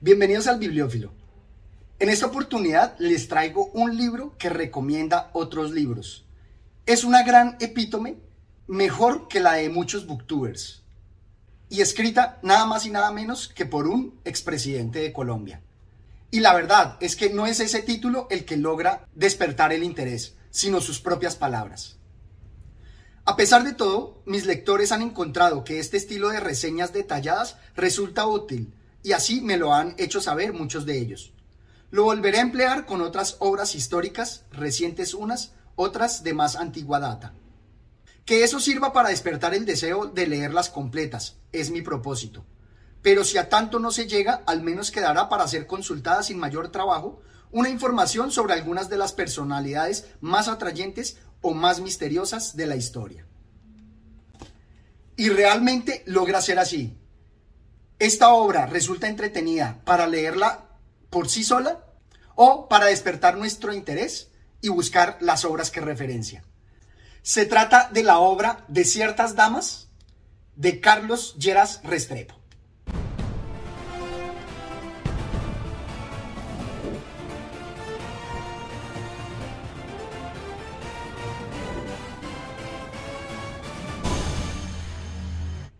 Bienvenidos al Bibliófilo. En esta oportunidad les traigo un libro que recomienda otros libros. Es una gran epítome, mejor que la de muchos booktubers, y escrita nada más y nada menos que por un expresidente de Colombia. Y la verdad es que no es ese título el que logra despertar el interés, sino sus propias palabras. A pesar de todo, mis lectores han encontrado que este estilo de reseñas detalladas resulta útil y así me lo han hecho saber muchos de ellos. Lo volveré a emplear con otras obras históricas, recientes unas, otras de más antigua data. Que eso sirva para despertar el deseo de leerlas completas, es mi propósito. Pero si a tanto no se llega, al menos quedará para ser consultada sin mayor trabajo una información sobre algunas de las personalidades más atrayentes o más misteriosas de la historia. Y realmente logra ser así. Esta obra resulta entretenida para leerla por sí sola o para despertar nuestro interés y buscar las obras que referencia. Se trata de la obra de ciertas damas de Carlos Lleras Restrepo.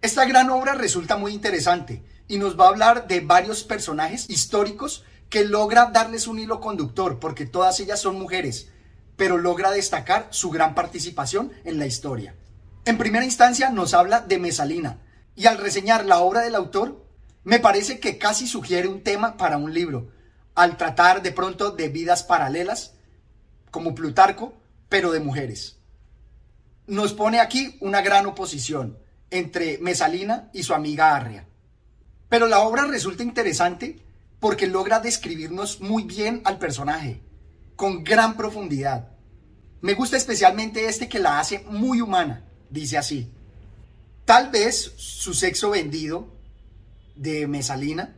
Esta gran obra resulta muy interesante y nos va a hablar de varios personajes históricos que logra darles un hilo conductor, porque todas ellas son mujeres, pero logra destacar su gran participación en la historia. En primera instancia nos habla de Mesalina, y al reseñar la obra del autor, me parece que casi sugiere un tema para un libro, al tratar de pronto de vidas paralelas, como Plutarco, pero de mujeres. Nos pone aquí una gran oposición entre Mesalina y su amiga Arria. Pero la obra resulta interesante porque logra describirnos muy bien al personaje, con gran profundidad. Me gusta especialmente este que la hace muy humana, dice así. Tal vez su sexo vendido de Mesalina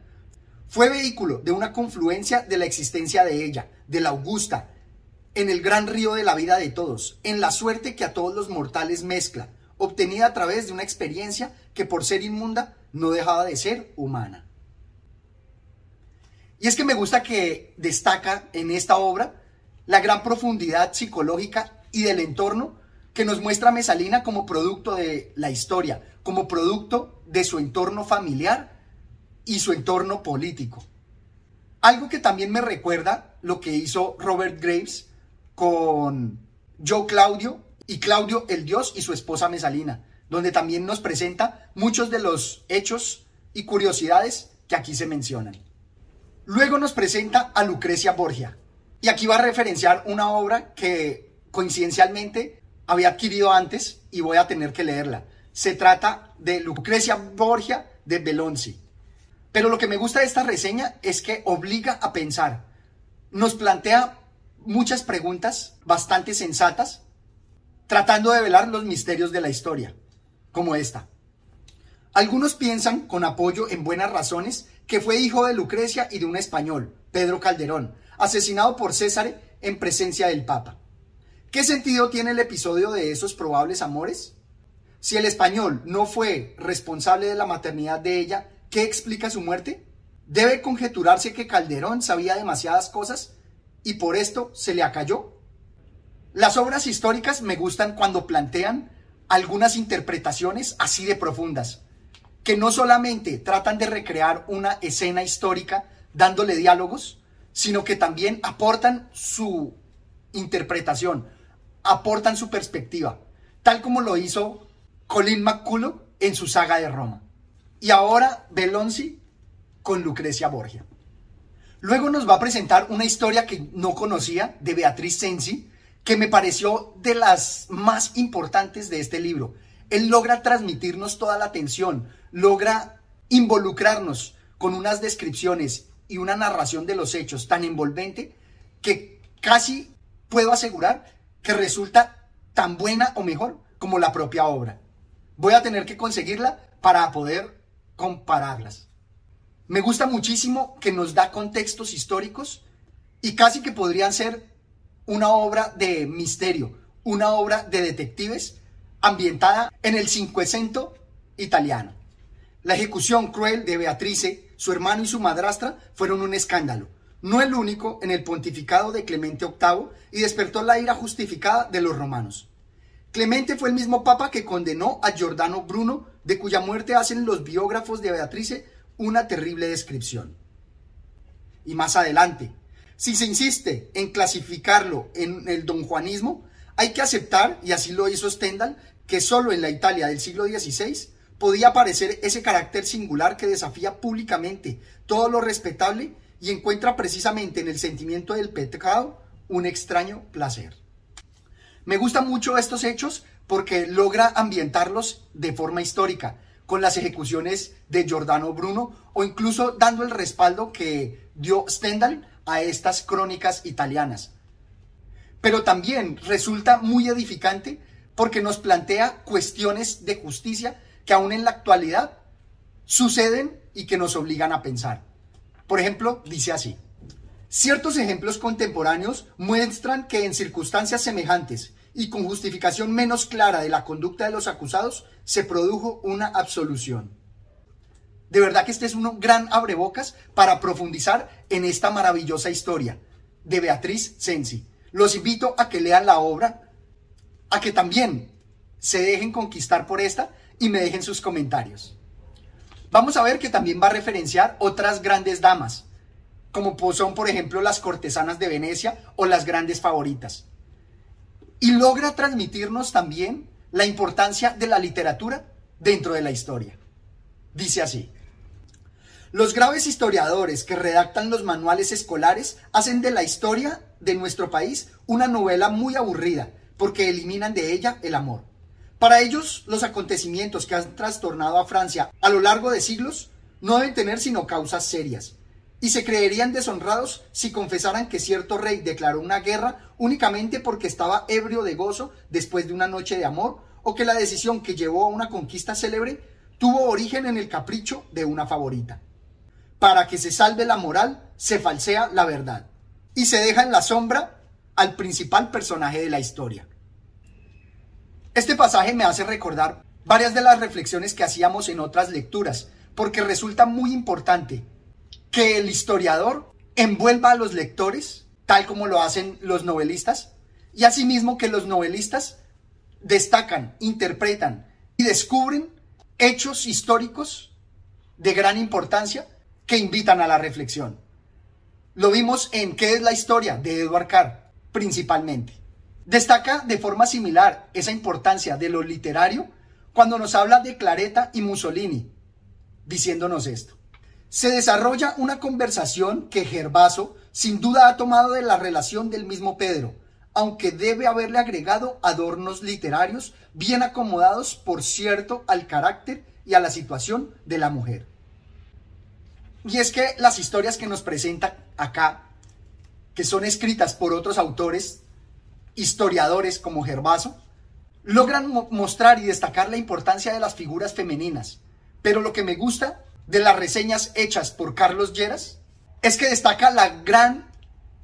fue vehículo de una confluencia de la existencia de ella, de la Augusta, en el gran río de la vida de todos, en la suerte que a todos los mortales mezcla, obtenida a través de una experiencia que por ser inmunda no dejaba de ser humana. Y es que me gusta que destaca en esta obra la gran profundidad psicológica y del entorno que nos muestra Mesalina como producto de la historia, como producto de su entorno familiar y su entorno político. Algo que también me recuerda lo que hizo Robert Graves con Joe Claudio y Claudio el Dios y su esposa Mesalina, donde también nos presenta muchos de los hechos y curiosidades que aquí se mencionan. Luego nos presenta a Lucrecia Borgia, y aquí va a referenciar una obra que coincidencialmente había adquirido antes y voy a tener que leerla. Se trata de Lucrecia Borgia de Belonzi. Pero lo que me gusta de esta reseña es que obliga a pensar. Nos plantea muchas preguntas bastante sensatas tratando de velar los misterios de la historia, como esta. Algunos piensan, con apoyo en buenas razones, que fue hijo de Lucrecia y de un español, Pedro Calderón, asesinado por César en presencia del Papa. ¿Qué sentido tiene el episodio de esos probables amores? Si el español no fue responsable de la maternidad de ella, ¿qué explica su muerte? Debe conjeturarse que Calderón sabía demasiadas cosas y por esto se le acalló las obras históricas me gustan cuando plantean algunas interpretaciones así de profundas, que no solamente tratan de recrear una escena histórica dándole diálogos, sino que también aportan su interpretación, aportan su perspectiva, tal como lo hizo Colin McCullough en su saga de Roma. Y ahora Belonzi con Lucrecia Borgia. Luego nos va a presentar una historia que no conocía de Beatriz Sensi, que me pareció de las más importantes de este libro. Él logra transmitirnos toda la atención, logra involucrarnos con unas descripciones y una narración de los hechos tan envolvente que casi puedo asegurar que resulta tan buena o mejor como la propia obra. Voy a tener que conseguirla para poder compararlas. Me gusta muchísimo que nos da contextos históricos y casi que podrían ser una obra de misterio, una obra de detectives ambientada en el Cinquecento italiano. La ejecución cruel de Beatrice su hermano y su madrastra fueron un escándalo, no el único en el pontificado de Clemente VIII y despertó la ira justificada de los romanos. Clemente fue el mismo papa que condenó a Giordano Bruno, de cuya muerte hacen los biógrafos de Beatrice una terrible descripción. Y más adelante, si se insiste en clasificarlo en el donjuanismo, hay que aceptar, y así lo hizo Stendhal, que solo en la Italia del siglo XVI podía aparecer ese carácter singular que desafía públicamente todo lo respetable y encuentra precisamente en el sentimiento del pecado un extraño placer. Me gustan mucho estos hechos porque logra ambientarlos de forma histórica, con las ejecuciones de Giordano Bruno o incluso dando el respaldo que dio Stendhal a estas crónicas italianas. Pero también resulta muy edificante porque nos plantea cuestiones de justicia que aún en la actualidad suceden y que nos obligan a pensar. Por ejemplo, dice así, ciertos ejemplos contemporáneos muestran que en circunstancias semejantes y con justificación menos clara de la conducta de los acusados, se produjo una absolución. De verdad que este es un gran abrebocas para profundizar en esta maravillosa historia de Beatriz Sensi. Los invito a que lean la obra, a que también se dejen conquistar por esta y me dejen sus comentarios. Vamos a ver que también va a referenciar otras grandes damas, como son por ejemplo las cortesanas de Venecia o las grandes favoritas. Y logra transmitirnos también la importancia de la literatura dentro de la historia. Dice así. Los graves historiadores que redactan los manuales escolares hacen de la historia de nuestro país una novela muy aburrida porque eliminan de ella el amor. Para ellos, los acontecimientos que han trastornado a Francia a lo largo de siglos no deben tener sino causas serias, y se creerían deshonrados si confesaran que cierto rey declaró una guerra únicamente porque estaba ebrio de gozo después de una noche de amor, o que la decisión que llevó a una conquista célebre tuvo origen en el capricho de una favorita. Para que se salve la moral, se falsea la verdad, y se deja en la sombra al principal personaje de la historia. Este pasaje me hace recordar varias de las reflexiones que hacíamos en otras lecturas, porque resulta muy importante que el historiador envuelva a los lectores, tal como lo hacen los novelistas, y asimismo que los novelistas destacan, interpretan y descubren hechos históricos de gran importancia que invitan a la reflexión. Lo vimos en ¿Qué es la historia? de Edward Carr, principalmente. Destaca de forma similar esa importancia de lo literario cuando nos habla de Clareta y Mussolini, diciéndonos esto. Se desarrolla una conversación que Gervaso sin duda ha tomado de la relación del mismo Pedro, aunque debe haberle agregado adornos literarios bien acomodados, por cierto, al carácter y a la situación de la mujer. Y es que las historias que nos presenta acá, que son escritas por otros autores historiadores como Gervaso, logran mostrar y destacar la importancia de las figuras femeninas. Pero lo que me gusta de las reseñas hechas por Carlos Lleras es que destaca la gran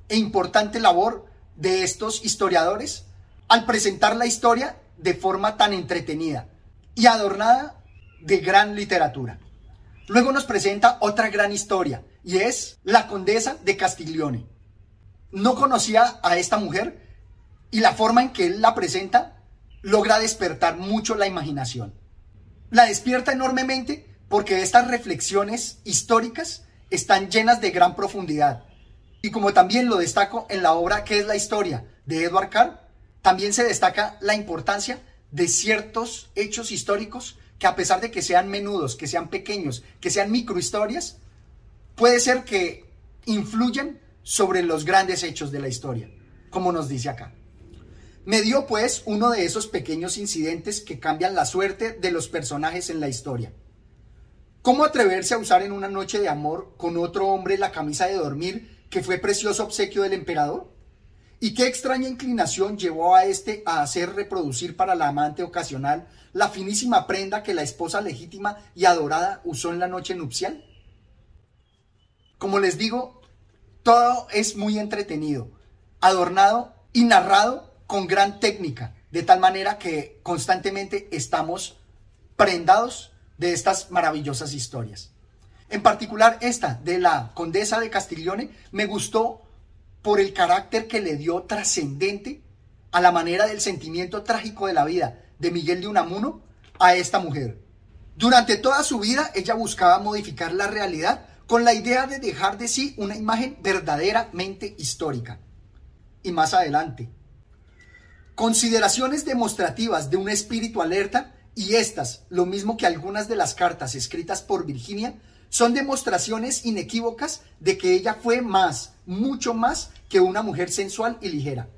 e importante labor de estos historiadores al presentar la historia de forma tan entretenida y adornada de gran literatura. Luego nos presenta otra gran historia y es la condesa de Castiglione. No conocía a esta mujer, y la forma en que él la presenta logra despertar mucho la imaginación. La despierta enormemente porque estas reflexiones históricas están llenas de gran profundidad. Y como también lo destaco en la obra que es la historia de Edward Carr, también se destaca la importancia de ciertos hechos históricos que a pesar de que sean menudos, que sean pequeños, que sean microhistorias, puede ser que influyan sobre los grandes hechos de la historia, como nos dice acá. Me dio pues uno de esos pequeños incidentes que cambian la suerte de los personajes en la historia. ¿Cómo atreverse a usar en una noche de amor con otro hombre la camisa de dormir que fue precioso obsequio del emperador? ¿Y qué extraña inclinación llevó a este a hacer reproducir para la amante ocasional la finísima prenda que la esposa legítima y adorada usó en la noche nupcial? Como les digo, todo es muy entretenido, adornado y narrado con gran técnica, de tal manera que constantemente estamos prendados de estas maravillosas historias. En particular esta de la condesa de Castiglione me gustó por el carácter que le dio trascendente a la manera del sentimiento trágico de la vida de Miguel de Unamuno a esta mujer. Durante toda su vida ella buscaba modificar la realidad con la idea de dejar de sí una imagen verdaderamente histórica. Y más adelante, consideraciones demostrativas de un espíritu alerta y estas, lo mismo que algunas de las cartas escritas por Virginia, son demostraciones inequívocas de que ella fue más, mucho más que una mujer sensual y ligera.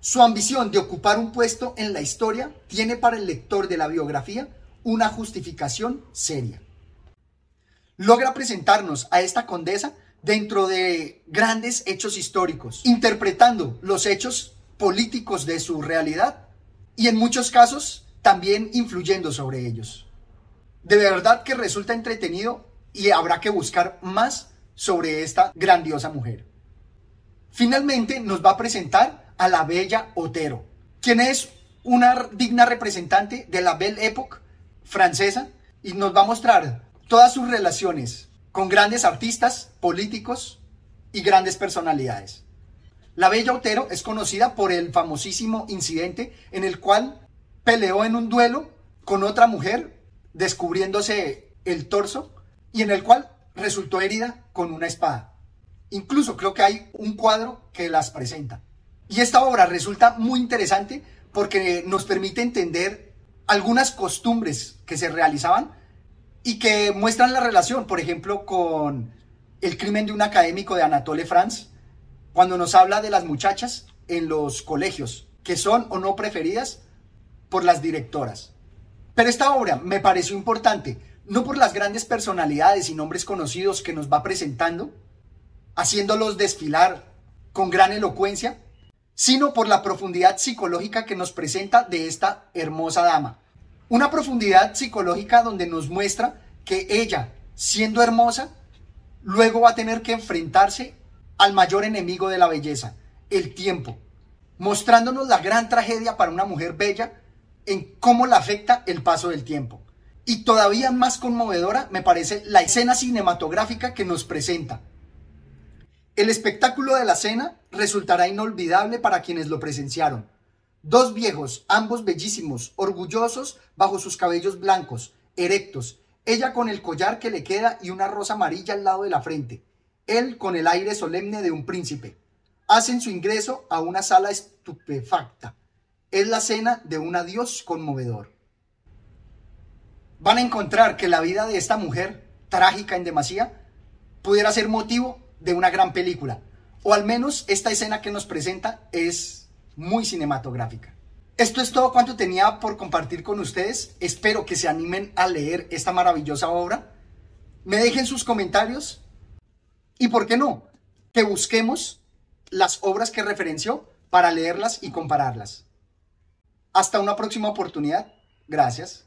Su ambición de ocupar un puesto en la historia tiene para el lector de la biografía una justificación seria. Logra presentarnos a esta condesa dentro de grandes hechos históricos, interpretando los hechos políticos de su realidad y en muchos casos también influyendo sobre ellos. De verdad que resulta entretenido y habrá que buscar más sobre esta grandiosa mujer. Finalmente nos va a presentar a la bella Otero, quien es una digna representante de la Belle Époque francesa y nos va a mostrar todas sus relaciones con grandes artistas, políticos y grandes personalidades. La Bella Otero es conocida por el famosísimo incidente en el cual peleó en un duelo con otra mujer, descubriéndose el torso y en el cual resultó herida con una espada. Incluso creo que hay un cuadro que las presenta. Y esta obra resulta muy interesante porque nos permite entender algunas costumbres que se realizaban y que muestran la relación, por ejemplo, con el crimen de un académico de Anatole France, cuando nos habla de las muchachas en los colegios, que son o no preferidas por las directoras. Pero esta obra me pareció importante no por las grandes personalidades y nombres conocidos que nos va presentando, haciéndolos desfilar con gran elocuencia, sino por la profundidad psicológica que nos presenta de esta hermosa dama. Una profundidad psicológica donde nos muestra que ella, siendo hermosa, luego va a tener que enfrentarse al mayor enemigo de la belleza, el tiempo, mostrándonos la gran tragedia para una mujer bella en cómo la afecta el paso del tiempo. Y todavía más conmovedora me parece la escena cinematográfica que nos presenta. El espectáculo de la cena resultará inolvidable para quienes lo presenciaron. Dos viejos, ambos bellísimos, orgullosos bajo sus cabellos blancos, erectos, ella con el collar que le queda y una rosa amarilla al lado de la frente, él con el aire solemne de un príncipe. Hacen su ingreso a una sala estupefacta. Es la cena de un adiós conmovedor van a encontrar que la vida de esta mujer, trágica en demasía, pudiera ser motivo de una gran película. O al menos esta escena que nos presenta es muy cinematográfica. Esto es todo cuanto tenía por compartir con ustedes. Espero que se animen a leer esta maravillosa obra. Me dejen sus comentarios y, ¿por qué no? Que busquemos las obras que referenció para leerlas y compararlas. Hasta una próxima oportunidad. Gracias.